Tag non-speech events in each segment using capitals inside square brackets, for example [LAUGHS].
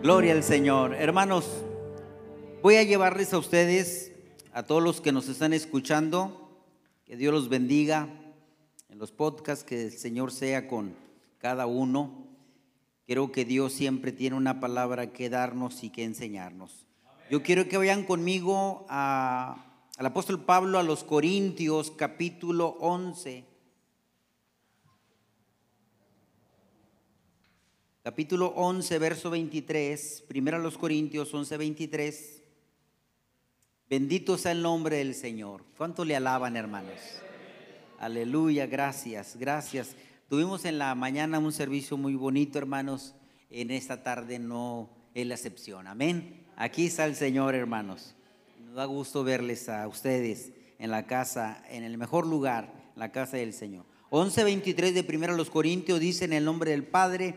Gloria al Señor. Hermanos, voy a llevarles a ustedes, a todos los que nos están escuchando, que Dios los bendiga en los podcasts, que el Señor sea con cada uno. Creo que Dios siempre tiene una palabra que darnos y que enseñarnos. Yo quiero que vayan conmigo al apóstol Pablo a los Corintios capítulo 11. Capítulo 11, verso 23, primero a los Corintios 11, 23. Bendito sea el nombre del Señor. ¿Cuánto le alaban, hermanos? Aleluya, gracias, gracias. Tuvimos en la mañana un servicio muy bonito, hermanos. En esta tarde no es la excepción. Amén. Aquí está el Señor, hermanos. Nos da gusto verles a ustedes en la casa, en el mejor lugar, la casa del Señor. 11, 23 de primero a los Corintios dice en el nombre del Padre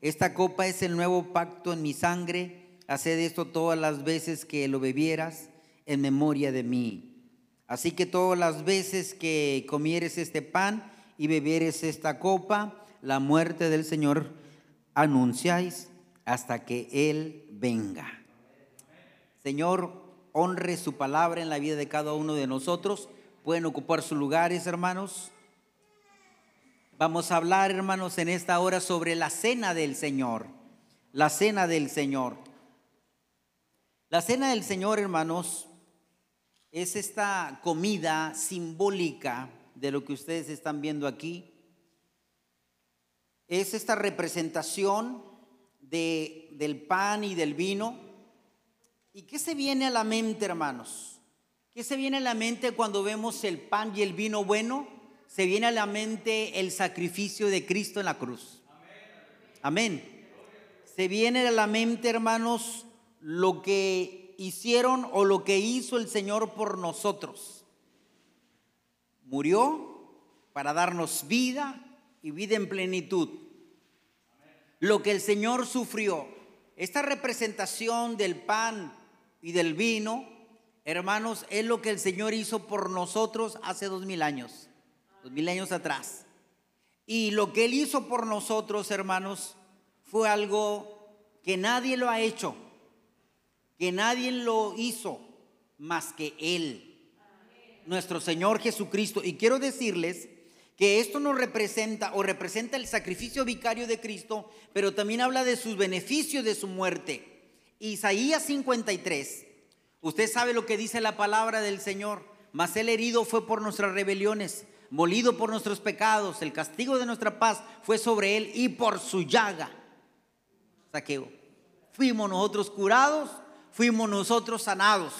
esta copa es el nuevo pacto en mi sangre. Haced esto todas las veces que lo bebieras en memoria de mí. Así que todas las veces que comieres este pan y bebieres esta copa, la muerte del Señor anunciáis hasta que Él venga. Señor, honre su palabra en la vida de cada uno de nosotros. Pueden ocupar sus lugares, hermanos. Vamos a hablar, hermanos, en esta hora sobre la cena del Señor. La cena del Señor. La cena del Señor, hermanos, es esta comida simbólica de lo que ustedes están viendo aquí. Es esta representación de, del pan y del vino. ¿Y qué se viene a la mente, hermanos? ¿Qué se viene a la mente cuando vemos el pan y el vino bueno? Se viene a la mente el sacrificio de Cristo en la cruz. Amén. Se viene a la mente, hermanos, lo que hicieron o lo que hizo el Señor por nosotros. Murió para darnos vida y vida en plenitud. Lo que el Señor sufrió. Esta representación del pan y del vino, hermanos, es lo que el Señor hizo por nosotros hace dos mil años dos mil años atrás. Y lo que Él hizo por nosotros, hermanos, fue algo que nadie lo ha hecho, que nadie lo hizo más que Él, nuestro Señor Jesucristo. Y quiero decirles que esto nos representa o representa el sacrificio vicario de Cristo, pero también habla de sus beneficios de su muerte. Isaías 53, usted sabe lo que dice la palabra del Señor, mas el herido fue por nuestras rebeliones molido por nuestros pecados, el castigo de nuestra paz fue sobre él y por su llaga. Saqueo. Fuimos nosotros curados, fuimos nosotros sanados.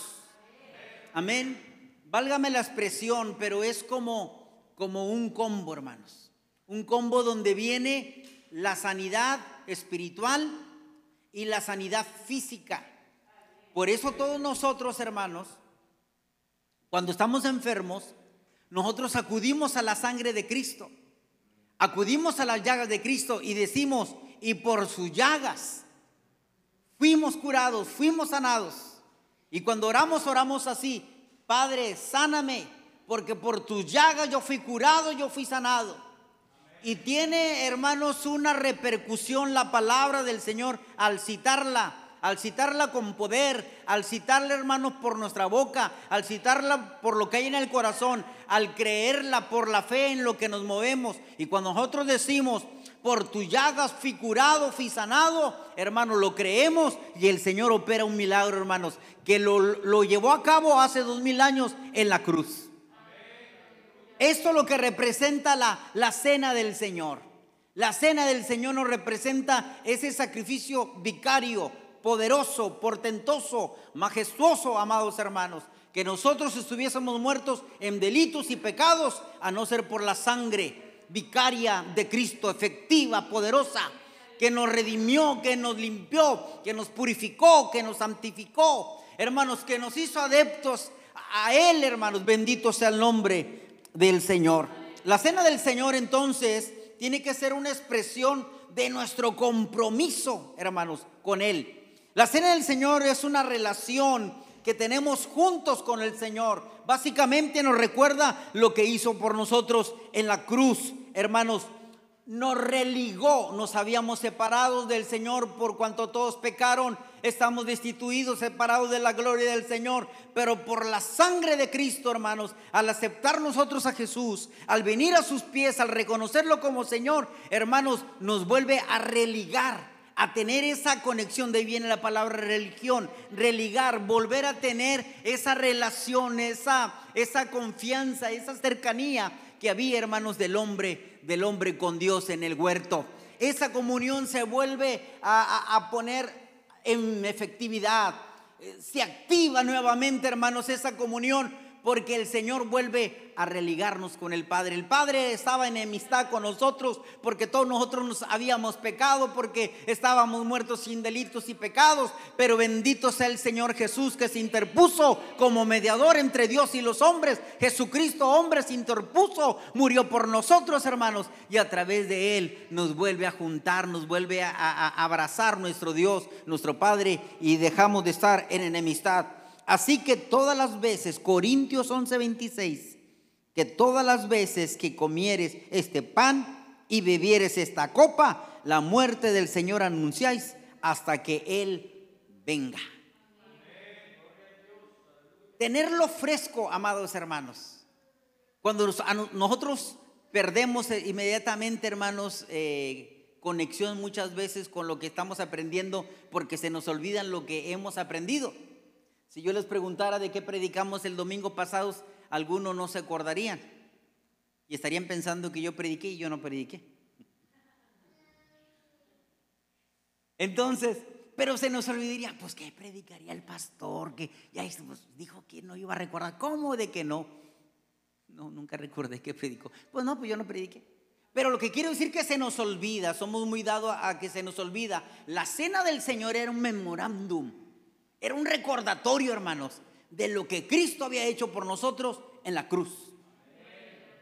Amén. Válgame la expresión, pero es como, como un combo, hermanos. Un combo donde viene la sanidad espiritual y la sanidad física. Por eso todos nosotros, hermanos, cuando estamos enfermos, nosotros acudimos a la sangre de Cristo, acudimos a las llagas de Cristo y decimos, y por sus llagas fuimos curados, fuimos sanados. Y cuando oramos, oramos así, Padre, sáname, porque por tus llagas yo fui curado, yo fui sanado. Y tiene, hermanos, una repercusión la palabra del Señor al citarla al citarla con poder, al citarla, hermanos, por nuestra boca, al citarla por lo que hay en el corazón, al creerla por la fe en lo que nos movemos. Y cuando nosotros decimos, por tus llagas fui curado, fui sanado, hermanos, lo creemos y el Señor opera un milagro, hermanos, que lo, lo llevó a cabo hace dos mil años en la cruz. Esto es lo que representa la, la cena del Señor. La cena del Señor nos representa ese sacrificio vicario, poderoso, portentoso, majestuoso, amados hermanos, que nosotros estuviésemos muertos en delitos y pecados, a no ser por la sangre vicaria de Cristo, efectiva, poderosa, que nos redimió, que nos limpió, que nos purificó, que nos santificó. Hermanos, que nos hizo adeptos a Él, hermanos. Bendito sea el nombre del Señor. La cena del Señor entonces tiene que ser una expresión de nuestro compromiso, hermanos, con Él. La cena del Señor es una relación que tenemos juntos con el Señor. Básicamente nos recuerda lo que hizo por nosotros en la cruz, hermanos. Nos religó, nos habíamos separado del Señor por cuanto todos pecaron, estamos destituidos, separados de la gloria del Señor, pero por la sangre de Cristo, hermanos, al aceptar nosotros a Jesús, al venir a sus pies, al reconocerlo como Señor, hermanos, nos vuelve a religar a tener esa conexión, de ahí viene la palabra religión, religar, volver a tener esa relación, esa, esa confianza, esa cercanía que había, hermanos, del hombre, del hombre con Dios en el huerto. Esa comunión se vuelve a, a poner en efectividad, eh, se activa nuevamente, hermanos, esa comunión porque el Señor vuelve a religarnos con el Padre. El Padre estaba en enemistad con nosotros porque todos nosotros nos habíamos pecado, porque estábamos muertos sin delitos y pecados, pero bendito sea el Señor Jesús que se interpuso como mediador entre Dios y los hombres. Jesucristo, hombre, se interpuso, murió por nosotros, hermanos, y a través de Él nos vuelve a juntar, nos vuelve a, a abrazar nuestro Dios, nuestro Padre, y dejamos de estar en enemistad. Así que todas las veces, Corintios 11:26, que todas las veces que comieres este pan y bebieres esta copa, la muerte del Señor anunciáis hasta que Él venga. Tenerlo fresco, amados hermanos. Cuando nosotros perdemos inmediatamente, hermanos, eh, conexión muchas veces con lo que estamos aprendiendo porque se nos olvidan lo que hemos aprendido. Si yo les preguntara de qué predicamos el domingo pasado, algunos no se acordarían y estarían pensando que yo prediqué y yo no prediqué. Entonces, pero se nos olvidaría, pues ¿qué predicaría el pastor? Que ya pues, dijo que no iba a recordar. ¿Cómo de que no? No, nunca recordé que predicó. Pues no, pues yo no prediqué. Pero lo que quiero decir que se nos olvida, somos muy dados a que se nos olvida. La cena del Señor era un memorándum era un recordatorio, hermanos, de lo que Cristo había hecho por nosotros en la cruz.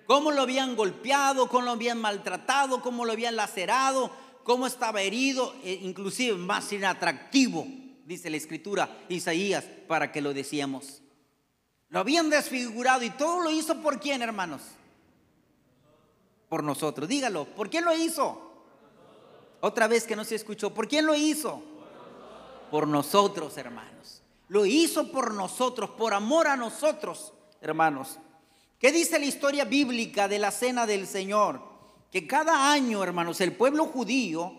Cómo lo habían golpeado, cómo lo habían maltratado, cómo lo habían lacerado, cómo estaba herido, e inclusive más inatractivo, dice la escritura Isaías, para que lo decíamos. Lo habían desfigurado y todo lo hizo por quién, hermanos? Por nosotros. Dígalo, ¿por quién lo hizo? Otra vez que no se escuchó, ¿por quién lo hizo? Por nosotros, hermanos. Lo hizo por nosotros, por amor a nosotros, hermanos. ¿Qué dice la historia bíblica de la cena del Señor? Que cada año, hermanos, el pueblo judío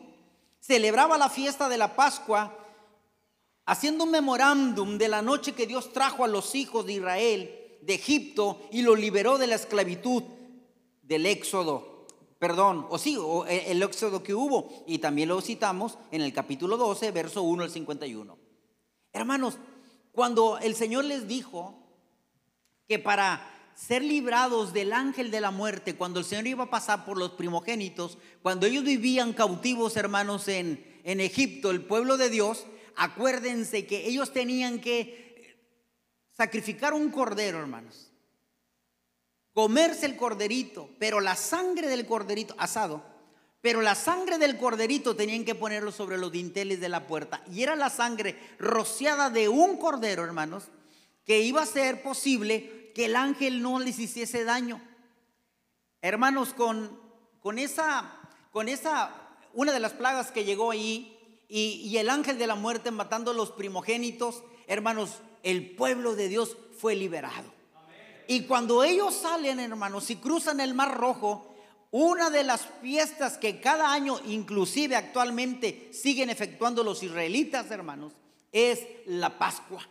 celebraba la fiesta de la Pascua haciendo un memorándum de la noche que Dios trajo a los hijos de Israel de Egipto y lo liberó de la esclavitud del éxodo perdón, o sí, o e, el éxodo que hubo, y también lo citamos en el capítulo 12, verso 1 al 51. Hermanos, cuando el Señor les dijo que para ser librados del ángel de la muerte, cuando el Señor iba a pasar por los primogénitos, cuando ellos vivían cautivos, hermanos, en, en Egipto, el pueblo de Dios, acuérdense que ellos tenían que sacrificar un cordero, hermanos comerse el corderito, pero la sangre del corderito asado, pero la sangre del corderito tenían que ponerlo sobre los dinteles de la puerta. Y era la sangre rociada de un cordero, hermanos, que iba a ser posible que el ángel no les hiciese daño. Hermanos, con, con esa, con esa, una de las plagas que llegó ahí, y, y el ángel de la muerte matando a los primogénitos, hermanos, el pueblo de Dios fue liberado. Y cuando ellos salen, hermanos, y cruzan el Mar Rojo, una de las fiestas que cada año, inclusive actualmente, siguen efectuando los israelitas, hermanos, es la Pascua.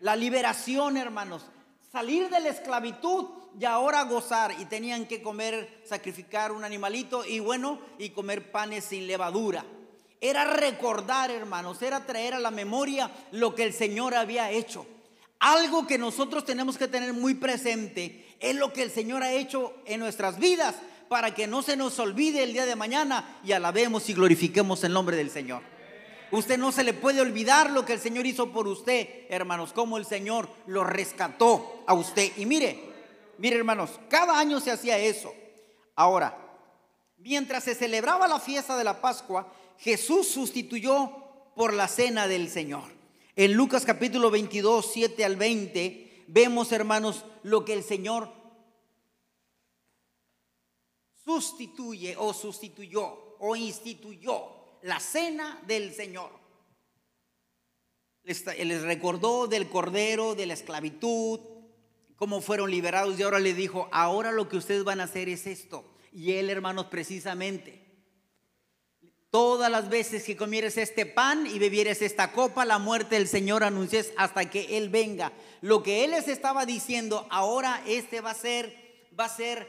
La liberación, hermanos. Salir de la esclavitud y ahora gozar. Y tenían que comer, sacrificar un animalito y bueno, y comer panes sin levadura. Era recordar, hermanos, era traer a la memoria lo que el Señor había hecho. Algo que nosotros tenemos que tener muy presente es lo que el Señor ha hecho en nuestras vidas, para que no se nos olvide el día de mañana y alabemos y glorifiquemos el nombre del Señor. Usted no se le puede olvidar lo que el Señor hizo por usted, hermanos, como el Señor lo rescató a usted. Y mire, mire hermanos, cada año se hacía eso. Ahora, mientras se celebraba la fiesta de la Pascua, Jesús sustituyó por la cena del Señor. En Lucas capítulo 22, 7 al 20, vemos hermanos lo que el Señor sustituye o sustituyó o instituyó la cena del Señor. Les, recordó del cordero, de la esclavitud, cómo fueron liberados y ahora le dijo, ahora lo que ustedes van a hacer es esto. Y él, hermanos, precisamente, todas las veces que comieres este pan y bebieres esta copa, la muerte del Señor anuncies hasta que Él venga. Lo que Él les estaba diciendo, ahora este va a ser va a ser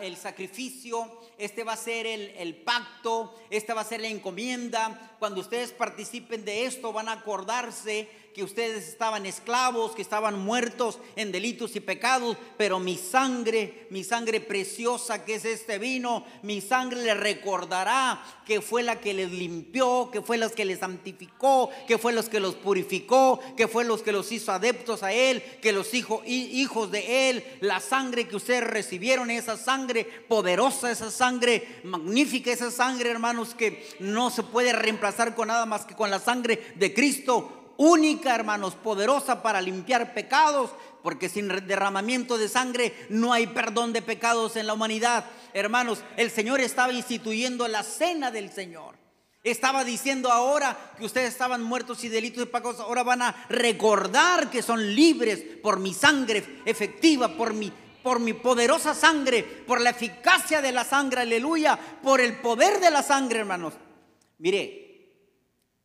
el sacrificio, este va a ser el, el pacto, esta va a ser la encomienda. Cuando ustedes participen de esto van a acordarse que ustedes estaban esclavos, que estaban muertos en delitos y pecados, pero mi sangre, mi sangre preciosa que es este vino, mi sangre les recordará que fue la que les limpió, que fue la que les santificó, que fue los que los purificó, que fue los que los hizo adeptos a Él, que los hijo, hijos de Él, la sangre que ustedes recibieron, esa sangre poderosa, esa sangre magnífica, esa sangre, hermanos, que no se puede reemplazar con nada más que con la sangre de Cristo única, hermanos, poderosa para limpiar pecados, porque sin derramamiento de sangre no hay perdón de pecados en la humanidad. Hermanos, el Señor estaba instituyendo la cena del Señor. Estaba diciendo ahora que ustedes estaban muertos y delitos de pecados, ahora van a recordar que son libres por mi sangre efectiva, por mi por mi poderosa sangre, por la eficacia de la sangre, aleluya, por el poder de la sangre, hermanos. Mire,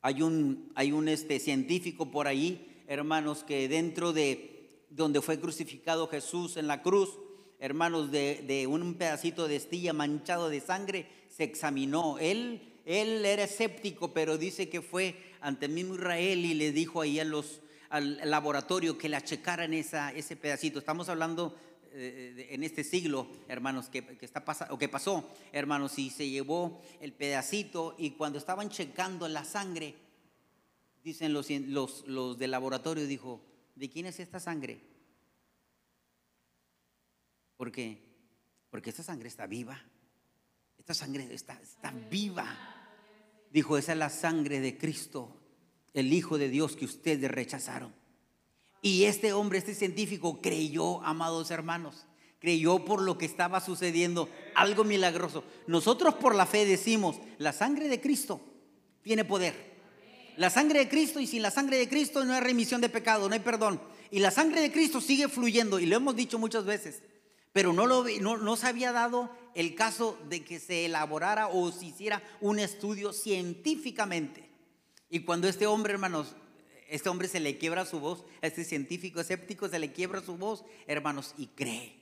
hay un, hay un este, científico por ahí, hermanos, que dentro de donde fue crucificado Jesús en la cruz, hermanos, de, un pedacito de estilla manchado de sangre, se examinó. Él, él era escéptico, pero dice que fue ante mismo Israel y le dijo ahí a los, al laboratorio que la checaran esa, ese pedacito. Estamos hablando eh, en este siglo, hermanos, que, que está o que pasó, hermanos, y se llevó el pedacito y cuando estaban checando la sangre, dicen los, los, los del laboratorio, dijo, ¿de quién es esta sangre? ¿Por qué? Porque esta sangre está viva. Esta sangre está, está viva. Dijo, esa es la sangre de Cristo, el Hijo de Dios que ustedes rechazaron. Y este hombre, este científico, creyó, amados hermanos, creyó por lo que estaba sucediendo, algo milagroso. Nosotros por la fe decimos, la sangre de Cristo tiene poder. La sangre de Cristo y sin la sangre de Cristo no hay remisión de pecado, no hay perdón. Y la sangre de Cristo sigue fluyendo y lo hemos dicho muchas veces, pero no, lo, no, no se había dado el caso de que se elaborara o se hiciera un estudio científicamente. Y cuando este hombre, hermanos, este hombre se le quiebra su voz, a este científico escéptico se le quiebra su voz, hermanos, y cree.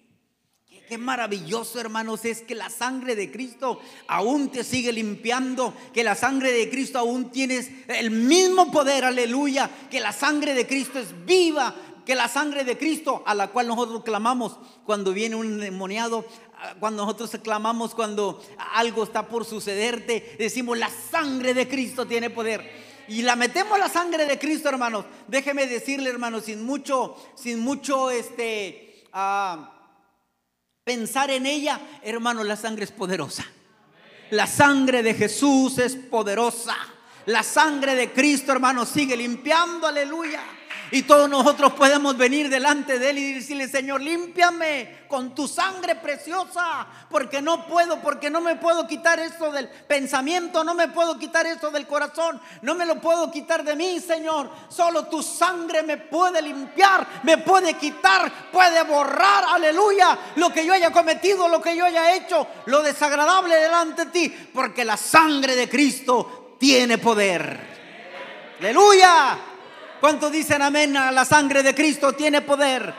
Qué, maravilloso, hermanos, es que la sangre de Cristo aún te sigue limpiando, que la sangre de Cristo aún tienes el mismo poder, aleluya, que la sangre de Cristo es viva, que la sangre de Cristo a la cual nosotros clamamos cuando viene un demoniado, cuando nosotros clamamos cuando algo está por sucederte, decimos la sangre de Cristo tiene poder y la metemos la sangre de Cristo, hermanos. Déjeme decirle, hermanos, sin mucho, sin mucho, este, ah, pensar en ella, hermanos, la sangre es poderosa. La sangre de Jesús es poderosa. La sangre de Cristo, hermanos, sigue limpiando, aleluya. Y todos nosotros podemos venir delante de Él y decirle, Señor, límpiame con tu sangre preciosa, porque no puedo, porque no me puedo quitar esto del pensamiento, no me puedo quitar esto del corazón, no me lo puedo quitar de mí, Señor. Solo tu sangre me puede limpiar, me puede quitar, puede borrar, aleluya, lo que yo haya cometido, lo que yo haya hecho, lo desagradable delante de ti, porque la sangre de Cristo tiene poder. Aleluya. ¿Cuántos dicen amén? La sangre de Cristo tiene poder.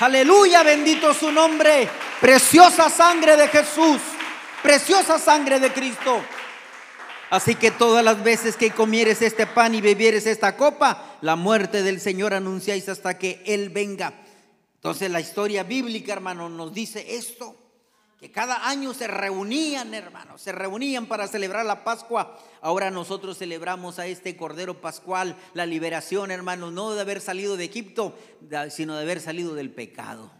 Aleluya, bendito su nombre. Preciosa sangre de Jesús. Preciosa sangre de Cristo. Así que todas las veces que comieres este pan y bebieres esta copa, la muerte del Señor anunciáis hasta que Él venga. Entonces la historia bíblica, hermano, nos dice esto. Cada año se reunían, hermanos, se reunían para celebrar la Pascua. Ahora nosotros celebramos a este Cordero Pascual, la liberación, hermanos, no de haber salido de Egipto, sino de haber salido del pecado.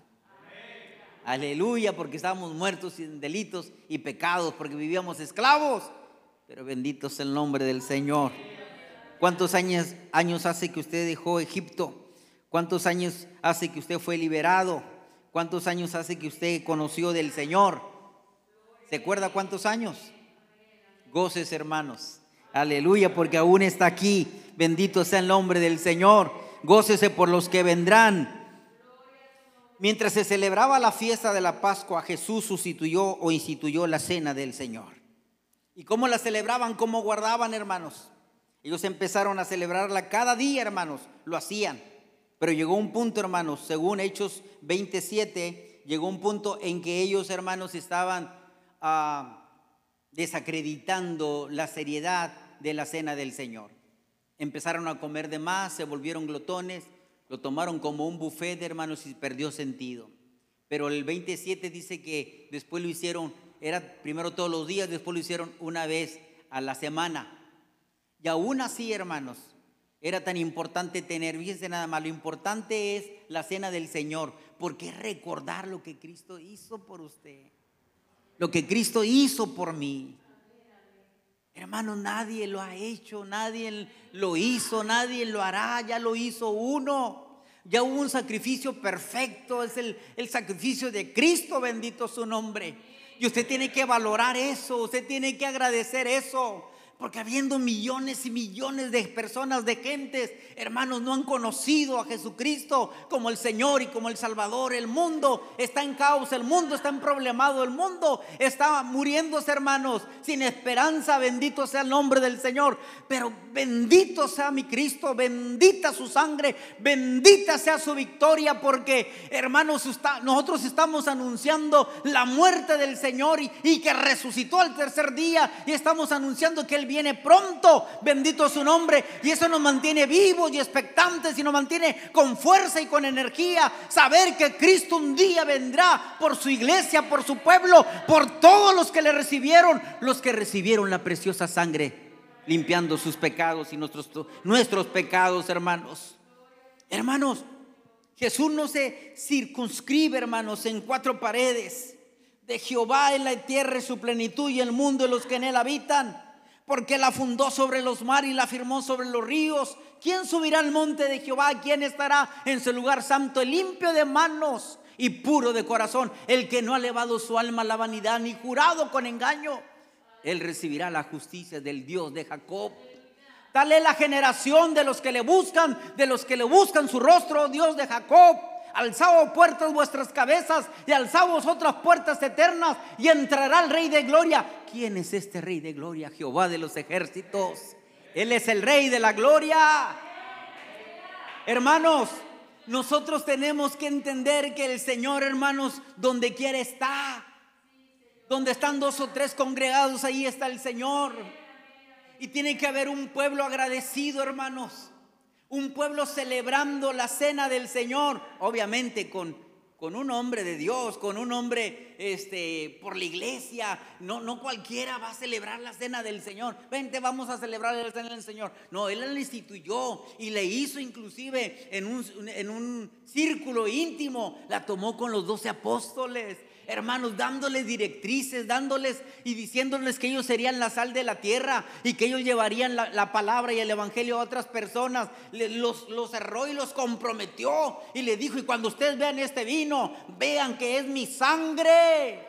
Aleluya, porque estábamos muertos en delitos y pecados, porque vivíamos esclavos. Pero bendito es el nombre del Señor. ¿Cuántos años, años hace que usted dejó Egipto? ¿Cuántos años hace que usted fue liberado? ¿Cuántos años hace que usted conoció del Señor? ¿Se acuerda cuántos años? Goces, hermanos. Aleluya, porque aún está aquí. Bendito sea el nombre del Señor. Gócese por los que vendrán. Mientras se celebraba la fiesta de la Pascua, Jesús sustituyó o instituyó la cena del Señor. ¿Y cómo la celebraban? ¿Cómo guardaban, hermanos? Ellos empezaron a celebrarla cada día, hermanos. Lo hacían. Pero llegó un punto, hermanos, según Hechos 27, llegó un punto en que ellos, hermanos, estaban ah, desacreditando la seriedad de la cena del Señor. Empezaron a comer de más, se volvieron glotones, lo tomaron como un buffet, hermanos, y perdió sentido. Pero el 27 dice que después lo hicieron, era primero todos los días, después lo hicieron una vez a la semana. Y aún así, hermanos, era tan importante tener, fíjense nada más, lo importante es la cena del Señor, porque es recordar lo que Cristo hizo por usted, lo que Cristo hizo por mí. Hermano, nadie lo ha hecho, nadie lo hizo, nadie lo hará, ya lo hizo uno. Ya hubo un sacrificio perfecto, es el, el sacrificio de Cristo, bendito su nombre. Y usted tiene que valorar eso, usted tiene que agradecer eso. Porque habiendo millones y millones de personas, de gentes, hermanos, no han conocido a Jesucristo como el Señor y como el Salvador. El mundo está en caos, el mundo está en problemado, el mundo está muriéndose, hermanos, sin esperanza. Bendito sea el nombre del Señor. Pero bendito sea mi Cristo, bendita su sangre, bendita sea su victoria, porque, hermanos, nosotros estamos anunciando la muerte del Señor y, y que resucitó al tercer día y estamos anunciando que Viene pronto, bendito su nombre, y eso nos mantiene vivos y expectantes y nos mantiene con fuerza y con energía, saber que Cristo un día vendrá por su iglesia, por su pueblo, por todos los que le recibieron, los que recibieron la preciosa sangre, limpiando sus pecados y nuestros, nuestros pecados, hermanos. Hermanos, Jesús no se circunscribe, hermanos, en cuatro paredes. De Jehová en la tierra y su plenitud y el mundo y los que en él habitan porque la fundó sobre los mares y la firmó sobre los ríos. ¿Quién subirá al monte de Jehová? ¿Quién estará en su lugar santo, limpio de manos y puro de corazón? El que no ha elevado su alma a la vanidad ni jurado con engaño. Él recibirá la justicia del Dios de Jacob. Tal es la generación de los que le buscan, de los que le buscan su rostro, Dios de Jacob alzado puertas vuestras cabezas y alzaos otras puertas eternas y entrará el Rey de Gloria. ¿Quién es este Rey de Gloria? Jehová de los ejércitos. Él es el Rey de la Gloria. Hermanos, nosotros tenemos que entender que el Señor, hermanos, donde quiera está. Donde están dos o tres congregados, ahí está el Señor. Y tiene que haber un pueblo agradecido, hermanos un pueblo celebrando la cena del Señor, obviamente con, con un hombre de Dios, con un hombre este, por la iglesia. No, no cualquiera va a celebrar la cena del Señor. Vente, vamos a celebrar la cena del Señor. No, Él la instituyó y le hizo inclusive en un, en un círculo íntimo. La tomó con los doce apóstoles hermanos, dándoles directrices, dándoles y diciéndoles que ellos serían la sal de la tierra y que ellos llevarían la, palabra y el evangelio a otras personas. Los, los cerró y los comprometió y le dijo, y cuando ustedes vean este vino, vean que es mi sangre.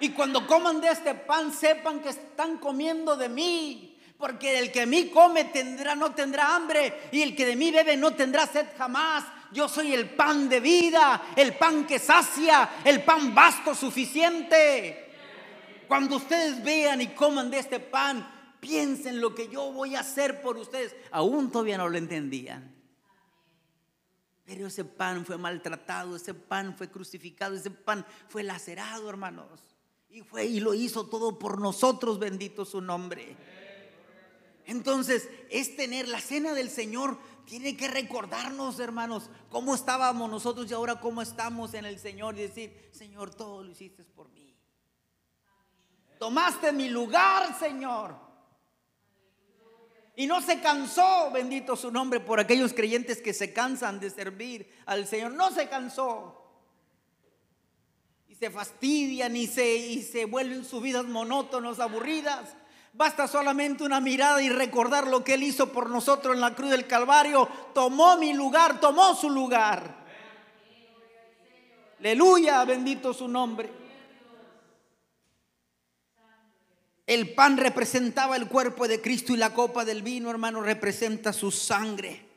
Y cuando coman de este pan, sepan que están comiendo de mí. Porque el que a mí come tendrá, no tendrá hambre. Y el que de mí bebe no tendrá sed jamás yo soy el pan de vida, el pan que sacia, el pan vasto suficiente. Cuando ustedes vean y coman de este pan, piensen lo que yo voy a hacer por ustedes. Aún todavía no lo entendían. Pero ese pan fue maltratado, ese pan fue crucificado, ese pan fue lacerado, hermanos. Y fue y lo hizo todo por nosotros, bendito su nombre. Entonces, es tener la cena del Señor tiene que recordarnos, hermanos, cómo estábamos nosotros y ahora cómo estamos en el Señor y decir, Señor, todo lo hiciste por mí. Tomaste mi lugar, Señor. Y no se cansó, bendito su nombre, por aquellos creyentes que se cansan de servir al Señor. No se cansó. Y se fastidian y se, y se vuelven sus vidas monótonas, aburridas. Basta solamente una mirada y recordar lo que Él hizo por nosotros en la cruz del Calvario. Tomó mi lugar, tomó su lugar. Aleluya, bendito su nombre. El pan representaba el cuerpo de Cristo y la copa del vino, hermano, representa su sangre.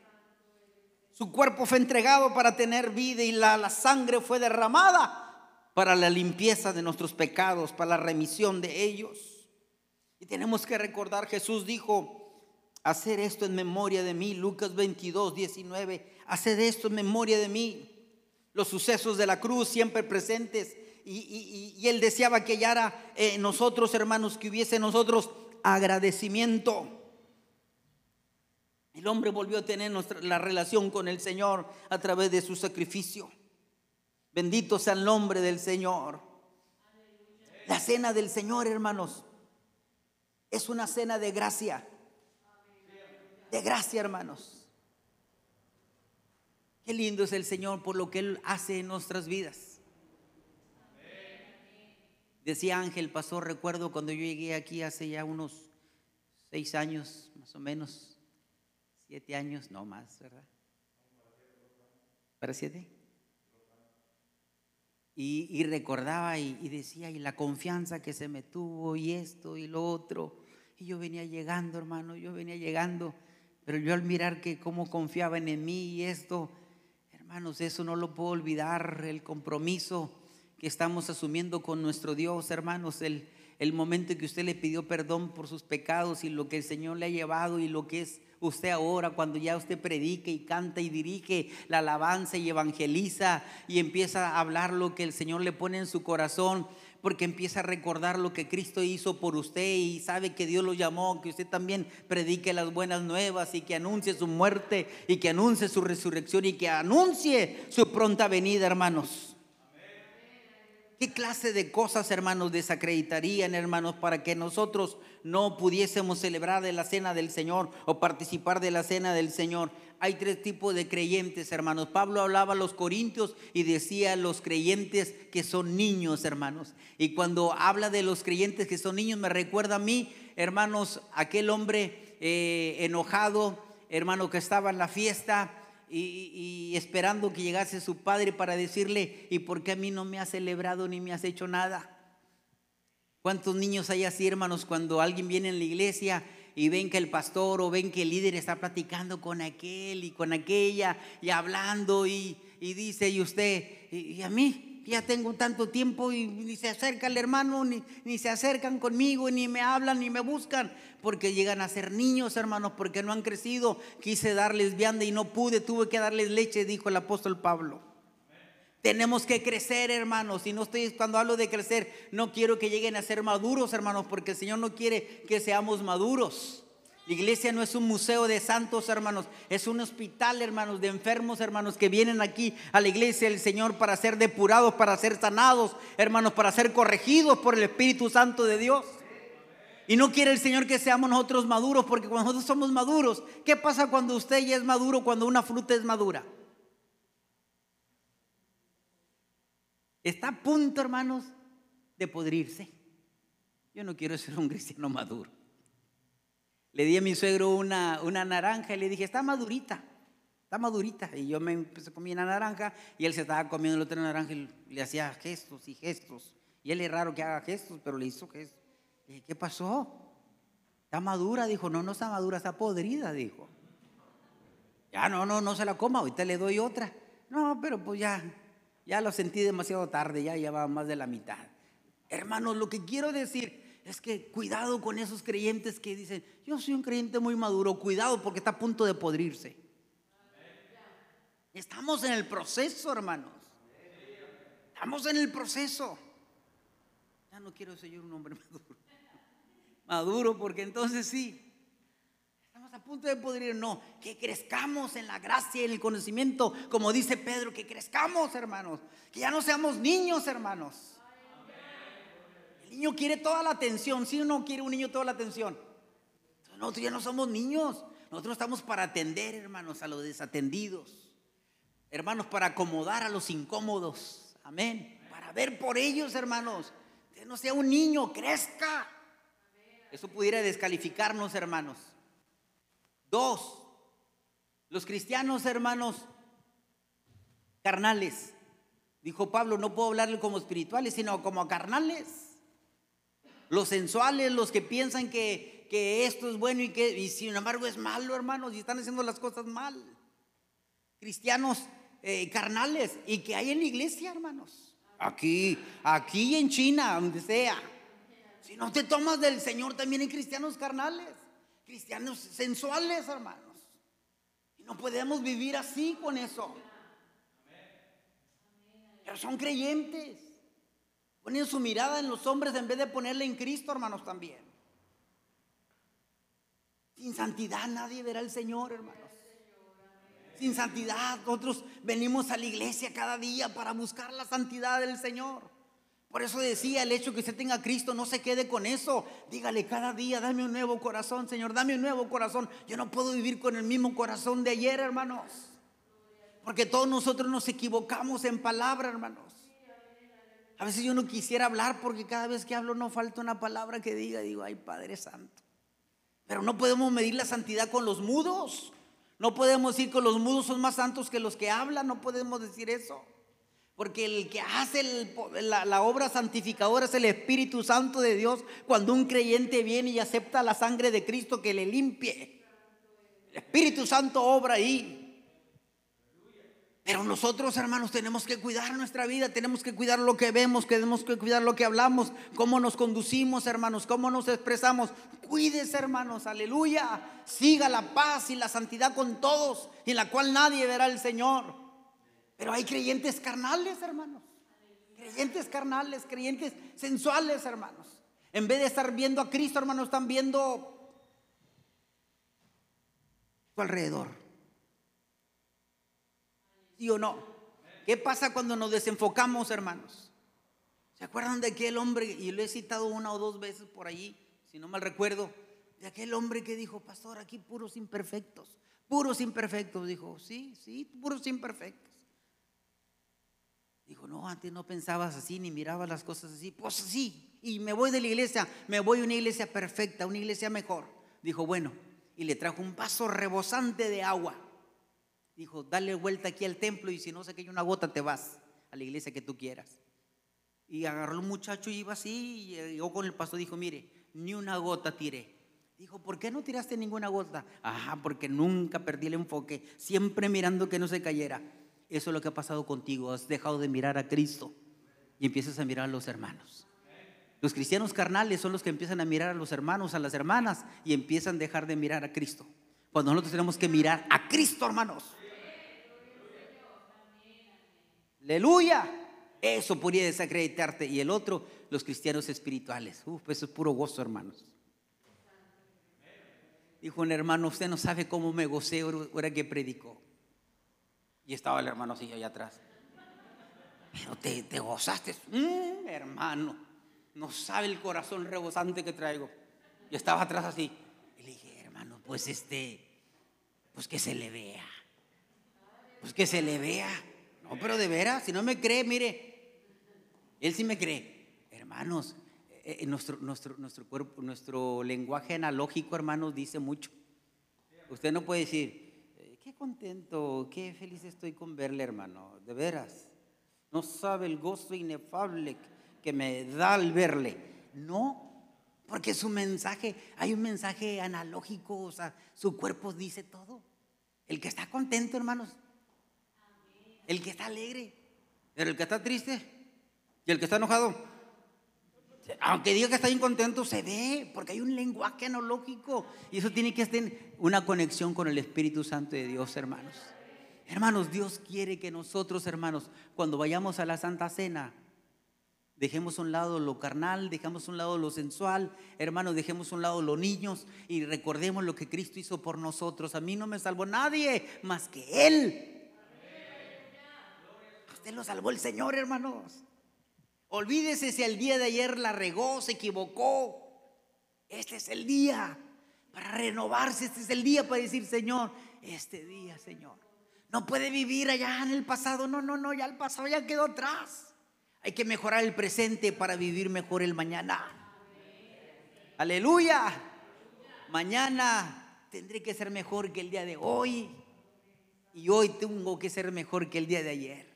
Su cuerpo fue entregado para tener vida y la, la, sangre fue derramada para la limpieza de nuestros pecados, para la remisión de ellos. Y tenemos que recordar, Jesús dijo, hacer esto en memoria de mí, Lucas 22, 19, hacer esto en memoria de mí. Los sucesos de la cruz siempre presentes y, él deseaba que hallara eh, nosotros, hermanos, que hubiese nosotros agradecimiento. El hombre volvió a tener la relación con el Señor a través de su sacrificio. Bendito sea el nombre del Señor. La cena del Señor, hermanos, es una cena de gracia. De gracia, hermanos. Qué lindo es el Señor por lo que Él hace en nuestras vidas. Decía Ángel, pasó, recuerdo cuando yo llegué aquí hace ya unos seis años, más o menos, siete años, no más, ¿verdad? ¿Para siete? Y, recordaba y, y, decía, y la confianza que se me tuvo, y esto y lo otro. Y yo venía llegando, hermano, yo venía llegando, pero yo al mirar que cómo confiaban en mí y esto, hermanos, eso no lo puedo olvidar, el compromiso que estamos asumiendo con nuestro Dios, hermanos, el, el momento que usted le pidió perdón por sus pecados y lo que el Señor le ha llevado y lo que es usted ahora cuando ya usted predica y canta y dirige la alabanza y evangeliza y empieza a hablar lo que el Señor le pone en su corazón porque empieza a recordar lo que Cristo hizo por usted y sabe que Dios lo llamó, que usted también predique las buenas nuevas y que anuncie su muerte y que anuncie su resurrección y que anuncie su pronta venida, hermanos. ¿Qué clase de cosas, hermanos, desacreditarían, hermanos, para que nosotros no pudiésemos celebrar de la cena del Señor o participar de la cena del Señor? Hay tres tipos de creyentes, hermanos. Pablo hablaba a los corintios y decía los creyentes que son niños, hermanos. Y cuando habla de los creyentes que son niños, me recuerda a mí, hermanos, aquel hombre eh, enojado, hermano, que estaba en la fiesta y, esperando que llegase su padre para decirle, ¿y por qué a mí no me has celebrado ni me has hecho nada? ¿Cuántos niños hay así, hermanos, cuando alguien viene en la iglesia y ven que el pastor o ven que el líder está platicando con aquel y con aquella y hablando y, dice, y usted, y a mí? Ya tengo tanto tiempo y ni se acerca el hermano, ni, ni se acercan conmigo, ni me hablan, ni me buscan, porque llegan a ser niños, hermanos, porque no han crecido. Quise darles vianda y no pude, tuve que darles leche, dijo el apóstol Pablo. Tenemos que crecer, hermanos. Y no estoy, cuando hablo de crecer, no quiero que lleguen a ser maduros, hermanos, porque el Señor no quiere que seamos maduros. La iglesia no es un museo de santos, hermanos, es un hospital, hermanos, de enfermos, hermanos, que vienen aquí a la iglesia del Señor para ser depurados, para ser sanados, hermanos, para ser corregidos por el Espíritu Santo de Dios. Y no quiere el Señor que seamos nosotros maduros, porque cuando nosotros somos maduros, ¿qué pasa cuando usted ya es maduro, cuando una fruta es madura? Está a punto, hermanos, de podrirse. Yo no quiero ser un [LAUGHS] cristiano maduro. Le di a mi suegro una, una naranja y le dije, está madurita, está madurita. Y yo me empecé a comer una naranja y él se estaba comiendo la otra naranja y le hacía gestos y gestos. Y él es raro que haga gestos, pero le hizo gestos. Dije, ¿qué pasó? Está madura, dijo. No, no está madura, está podrida, dijo. Ya, no, no, no se la coma, ahorita le doy otra. No, pero pues ya, ya lo sentí demasiado tarde, ya llevaba más de la mitad. Hermanos, lo que quiero decir es que cuidado con esos creyentes que dicen, yo soy un creyente muy maduro, cuidado porque está a punto de podrirse. Estamos en el proceso, hermanos. Estamos en el proceso. Ya no quiero ser un hombre [LAUGHS] maduro. Maduro porque entonces sí. Estamos a punto de poder no, que crezcamos en la gracia y en el conocimiento, como dice Pedro, que crezcamos, hermanos, que ya no seamos niños, hermanos. Niño quiere toda la atención, si ¿sí no quiere un niño toda la atención. Nosotros ya no somos niños, nosotros estamos para atender, hermanos, a los desatendidos. Hermanos, para acomodar a los incómodos. Amén. Para ver por ellos, hermanos. Que no sea un niño, crezca. Eso pudiera descalificarnos, hermanos. Dos, los cristianos, hermanos, carnales. Dijo Pablo, no puedo hablarle como espirituales, sino como carnales. Los sensuales, los que piensan que, que esto es bueno y que y sin embargo es malo, hermanos, y están haciendo las cosas mal. Cristianos eh, carnales y que hay en la iglesia, hermanos. Aquí, aquí en China, donde sea. Si no te tomas del Señor, también hay cristianos carnales cristianos sensuales, hermanos. Y no podemos vivir así con eso. Pero son creyentes. Ponen su mirada en los hombres en vez de ponerla en Cristo, hermanos, también. Sin santidad nadie verá al Señor, hermanos. Sin santidad, nosotros venimos a la iglesia cada día para buscar la santidad del Señor. Por eso decía, el hecho que usted tenga Cristo, no se quede con eso. Dígale cada día, dame un nuevo corazón, Señor, dame un nuevo corazón. Yo no puedo vivir con el mismo corazón de ayer, hermanos. Porque todos nosotros nos equivocamos en palabra, hermanos. A veces yo no quisiera hablar porque cada vez que hablo no falta una palabra que diga, digo, ay Padre Santo. Pero no podemos medir la santidad con los mudos. No podemos decir que los mudos son más santos que los que hablan, no podemos decir eso. Porque el que hace la, obra santificadora es el Espíritu Santo de Dios cuando un creyente viene y acepta la sangre de Cristo que le limpie. El Espíritu Santo obra ahí. Pero nosotros, hermanos, tenemos que cuidar nuestra vida, tenemos que cuidar lo que vemos, tenemos que cuidar lo que hablamos, cómo nos conducimos, hermanos, cómo nos expresamos. Cuídese, hermanos, aleluya. Siga la paz y la santidad con todos, en la cual nadie verá al Señor. Pero hay creyentes carnales, hermanos. Creyentes carnales, creyentes sensuales, hermanos. En vez de estar viendo a Cristo, hermanos, están viendo su alrededor. ¿Sí o no? ¿Qué pasa cuando nos desenfocamos, hermanos? ¿Se acuerdan de aquel hombre? Y lo he citado una o dos veces por allí, si no mal recuerdo, de aquel hombre que dijo, pastor, aquí puros imperfectos, puros imperfectos. Dijo, sí, sí, puros imperfectos. Dijo, no, antes no pensabas así ni mirabas las cosas así. Pues sí, y me voy de la iglesia, me voy a una iglesia perfecta, una iglesia mejor. Dijo, bueno, y le trajo un vaso rebosante de agua. Dijo, dale vuelta aquí al templo y si no se cae una gota te vas a la iglesia que tú quieras. Y agarró el muchacho y iba así y llegó con el pastor dijo, mire, ni una gota tiré. Dijo, ¿por qué no tiraste ninguna gota? Ajá, porque nunca perdí el enfoque, siempre mirando que no se cayera. Eso es lo que ha pasado contigo. Has dejado de mirar a Cristo y empiezas a mirar a los hermanos. Los cristianos carnales son los que empiezan a mirar a los hermanos, a las hermanas y empiezan a dejar de mirar a Cristo. Cuando nosotros tenemos que mirar a Cristo, hermanos. Aleluya. Eso podría desacreditarte. Y el otro, los cristianos espirituales. Uf, eso es puro gozo, hermanos. Dijo un hermano, usted no sabe cómo me gocé ahora que predicó. Y estaba el hermano así allá atrás. Pero te, te gozaste, mm, hermano. No sabe el corazón rebosante que traigo. Y estaba atrás así. Y le dije, hermano, pues este, pues que se le vea. Pues que se le vea. No, pero de veras, si no me cree, mire, él sí me cree. Hermanos, eh, eh, nuestro, nuestro, nuestro cuerpo, nuestro lenguaje analógico, hermanos, dice mucho. Usted no puede decir, qué contento, qué feliz estoy con verle, hermano, de veras. No sabe el gozo inefable que me da al verle. No, porque su mensaje, hay un mensaje analógico, o sea, su cuerpo dice todo. El que está contento, hermanos. El que está alegre. Pero el que está triste y el que está enojado, aunque diga que está incontento, se ve, porque hay un lenguaje analógico. Y eso tiene que estar una conexión con el Espíritu Santo de Dios, hermanos. Hermanos, Dios quiere que nosotros, hermanos, cuando vayamos a la Santa Cena, Dejemos a un lado lo carnal, dejemos a un lado lo sensual, hermanos, dejemos a un lado los niños y recordemos lo que Cristo hizo por nosotros. A mí no me salvó nadie más que Él. Usted lo salvó el Señor, hermanos. Olvídese si el día de ayer la regó, se equivocó. Este es el día para renovarse, este es el día para decir, Señor, este día, Señor. No puede vivir allá en el pasado, no, no, no, ya el pasado ya quedó atrás. Hay que mejorar el presente para vivir mejor el mañana. Aleluya. Mañana tendré que ser mejor que el día de hoy. Y hoy tengo que ser mejor que el día de ayer.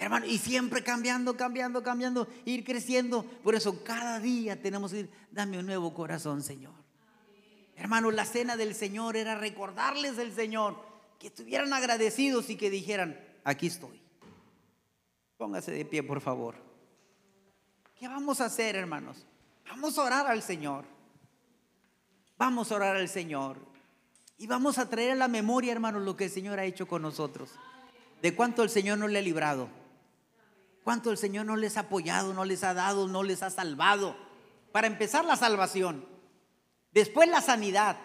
Hermano, y siempre cambiando, cambiando, cambiando, ir creciendo. Por eso cada día tenemos que ir, dame un nuevo corazón, Señor. Hermano, la cena del Señor era recordarles del Señor, que estuvieran agradecidos y que dijeran, aquí estoy. Póngase de pie, por favor. ¿Qué vamos a hacer, hermanos? Vamos a orar al Señor. Vamos a orar al Señor. Y vamos a traer a la memoria, hermanos, lo que el Señor ha hecho con nosotros. De cuánto el Señor no le ha librado. Cuánto el Señor no les ha apoyado, no les ha dado, no les ha salvado. Para empezar la salvación. Después la sanidad.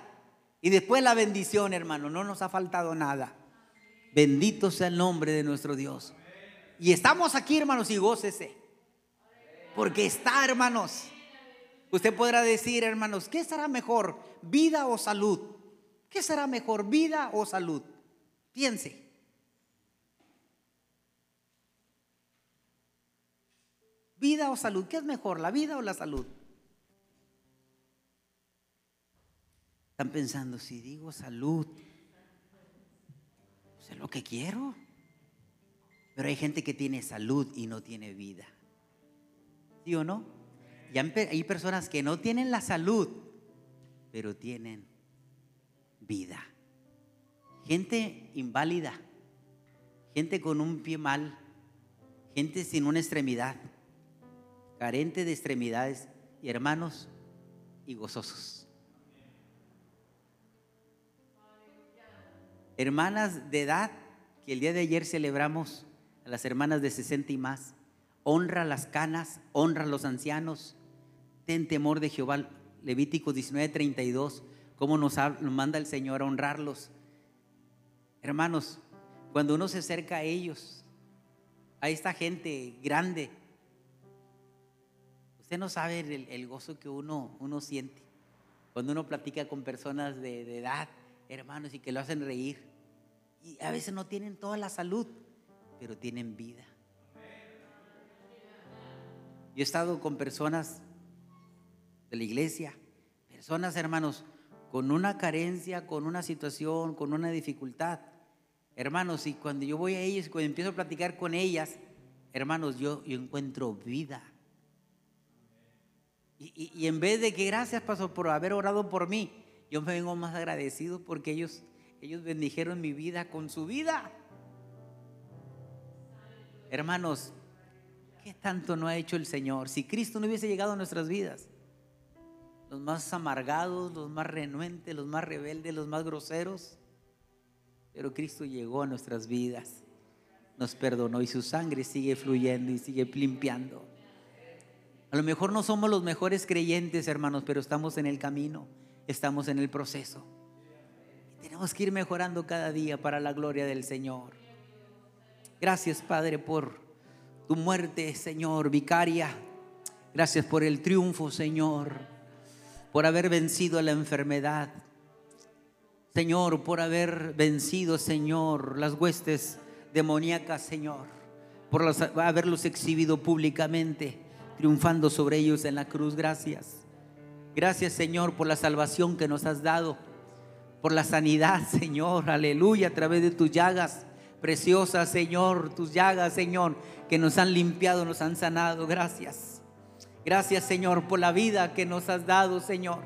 Y después la bendición, hermano. No nos ha faltado nada. Bendito sea el nombre de nuestro Dios. Y estamos aquí, hermanos, y gócese. Porque está, hermanos. Usted podrá decir, hermanos, ¿qué será mejor? ¿Vida o salud? ¿Qué será mejor, vida o salud? Piense. ¿Vida o salud? ¿Qué es mejor, la vida o la salud? Están pensando, si digo salud, pues es lo que quiero. Pero hay gente que tiene salud y no tiene vida. ¿Sí o no? Y hay personas que no tienen la salud, pero tienen vida. Gente inválida, gente con un pie mal, gente sin una extremidad, carente de extremidades y hermanos y gozosos. Hermanas de edad que el día de ayer celebramos a las hermanas de 60 y más. Honra las canas, honra a los ancianos. Ten temor de Jehová. Levítico 19, 32. Cómo nos, nos manda el Señor a honrarlos. Hermanos, cuando uno se acerca a ellos, a esta gente grande, usted no sabe el, gozo que uno, uno siente cuando uno platica con personas de, de edad, hermanos, y que lo hacen reír. Y a veces no tienen toda la salud, pero tienen vida. Yo he estado con personas de la iglesia, personas hermanos, con una carencia, con una situación, con una dificultad. Hermanos, y cuando yo voy a ellos, cuando empiezo a platicar con ellas, hermanos, yo, yo encuentro vida. Y, en vez de que gracias, Pastor, por haber orado por mí, yo me vengo más agradecido porque ellos, ellos bendijeron mi vida con su vida. Hermanos, ¿qué tanto no ha hecho el Señor? Si Cristo no hubiese llegado a nuestras vidas, los más amargados, los más renuentes, los más rebeldes, los más groseros, pero Cristo llegó a nuestras vidas, nos perdonó y su sangre sigue fluyendo y sigue limpiando. A lo mejor no somos los mejores creyentes, hermanos, pero estamos en el camino, estamos en el proceso. Tenemos que ir mejorando cada día para la gloria del Señor. Gracias, Padre, por tu muerte, Señor, vicaria. Gracias por el triunfo, Señor, por haber vencido la enfermedad. Señor, por haber vencido, Señor, las huestes demoníacas, Señor, por haberlos exhibido públicamente, triunfando sobre ellos en la cruz. Gracias. Gracias, Señor, por la salvación que nos has dado, por la sanidad, [LAUGHS] Señor, aleluya, a través de tus llagas Preciosa, Señor, tus llagas, Señor, que nos han limpiado, nos han sanado. Gracias. Gracias, Señor, por la vida que nos has dado, Señor.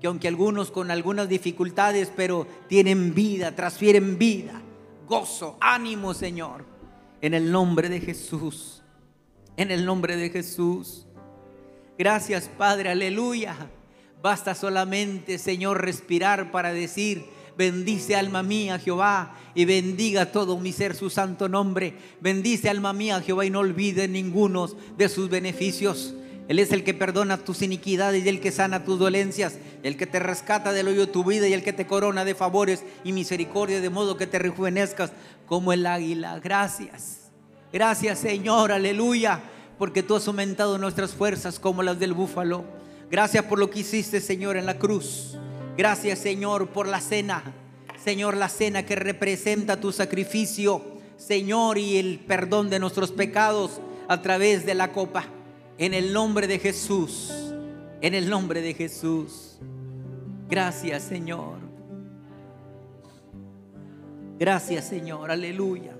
Que aunque algunos con algunas dificultades, pero tienen vida, transfieren vida, gozo, ánimo, Señor. En el nombre de Jesús. En el nombre de Jesús. Gracias, Padre, aleluya. Basta solamente, Señor, respirar para decir, Bendice alma mía Jehová y bendiga todo mi ser su santo nombre. Bendice alma mía Jehová y no olvide ninguno de sus beneficios. Él es el que perdona tus iniquidades y el que sana tus dolencias, el que te rescata del hoyo de tu vida y el que te corona de favores y misericordia, de modo que te rejuvenezcas como el águila. Gracias. Gracias Señor, aleluya, porque tú has aumentado nuestras fuerzas como las del búfalo. Gracias por lo que hiciste Señor en la cruz. Gracias Señor por la cena. Señor, la cena que representa tu sacrificio. Señor, y el perdón de nuestros pecados a través de la copa. En el nombre de Jesús. En el nombre de Jesús. Gracias Señor. Gracias Señor. Aleluya.